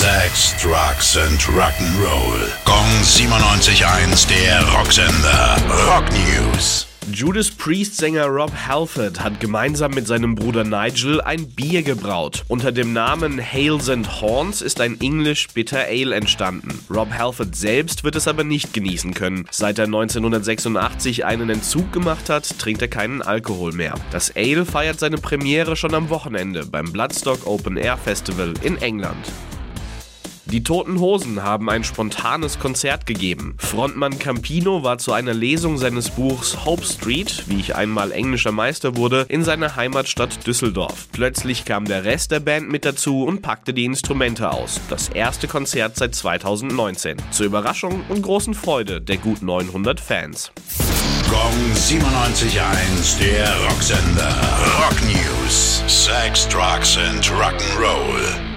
Sex, Drugs and Rock'n'Roll. Gong 97.1, der Rocksender. Rock News. Judas Priest-Sänger Rob Halford hat gemeinsam mit seinem Bruder Nigel ein Bier gebraut. Unter dem Namen Hales and Horns ist ein English Bitter Ale entstanden. Rob Halford selbst wird es aber nicht genießen können. Seit er 1986 einen Entzug gemacht hat, trinkt er keinen Alkohol mehr. Das Ale feiert seine Premiere schon am Wochenende beim Bloodstock Open Air Festival in England. Die Toten Hosen haben ein spontanes Konzert gegeben. Frontmann Campino war zu einer Lesung seines Buchs Hope Street, wie ich einmal englischer Meister wurde, in seiner Heimatstadt Düsseldorf. Plötzlich kam der Rest der Band mit dazu und packte die Instrumente aus. Das erste Konzert seit 2019. Zur Überraschung und großen Freude der gut 900 Fans. Gong 97.1, der Rocksender. Rock News. Sex, Drugs and Rock'n'Roll.